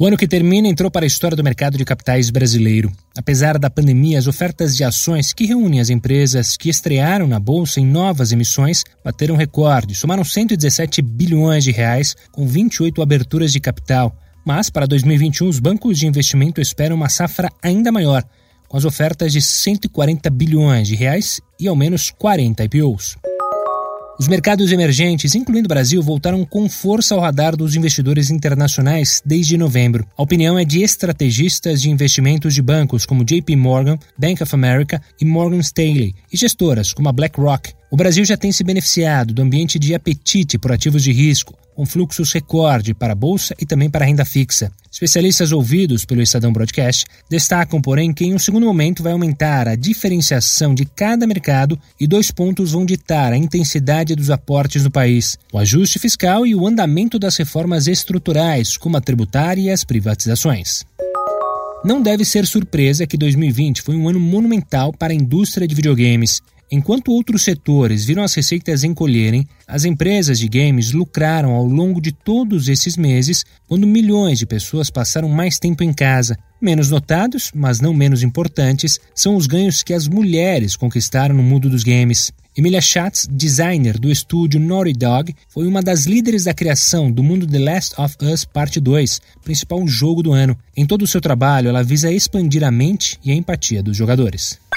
O ano que termina entrou para a história do mercado de capitais brasileiro. Apesar da pandemia, as ofertas de ações que reúnem as empresas que estrearam na bolsa em novas emissões bateram recorde, somaram 117 bilhões de reais, com 28 aberturas de capital. Mas para 2021, os bancos de investimento esperam uma safra ainda maior, com as ofertas de 140 bilhões de reais e ao menos 40 IPOs. Os mercados emergentes, incluindo o Brasil, voltaram com força ao radar dos investidores internacionais desde novembro. A opinião é de estrategistas de investimentos de bancos como JP Morgan, Bank of America e Morgan Stanley, e gestoras como a BlackRock. O Brasil já tem se beneficiado do ambiente de apetite por ativos de risco, com fluxos recorde para a bolsa e também para a renda fixa. Especialistas ouvidos pelo Estadão Broadcast destacam, porém, que em um segundo momento vai aumentar a diferenciação de cada mercado e dois pontos vão ditar a intensidade dos aportes no país: o ajuste fiscal e o andamento das reformas estruturais, como a tributária e as privatizações. Não deve ser surpresa que 2020 foi um ano monumental para a indústria de videogames. Enquanto outros setores viram as receitas encolherem, as empresas de games lucraram ao longo de todos esses meses, quando milhões de pessoas passaram mais tempo em casa. Menos notados, mas não menos importantes, são os ganhos que as mulheres conquistaram no mundo dos games. Emilia Schatz, designer do estúdio Naughty Dog, foi uma das líderes da criação do mundo The Last of Us Parte 2, principal jogo do ano. Em todo o seu trabalho, ela visa expandir a mente e a empatia dos jogadores.